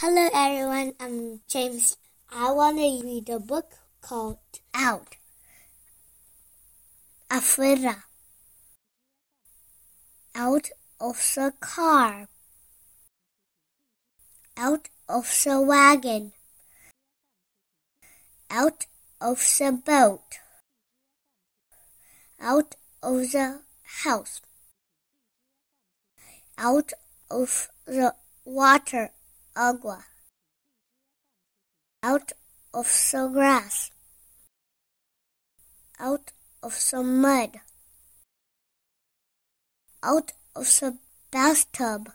Hello everyone, I'm James. I want to read a book called Out. Afuera. Out of the car. Out of the wagon. Out of the boat. Out of the house. Out of the water agua. Out of the grass. Out of some mud. Out of the bathtub.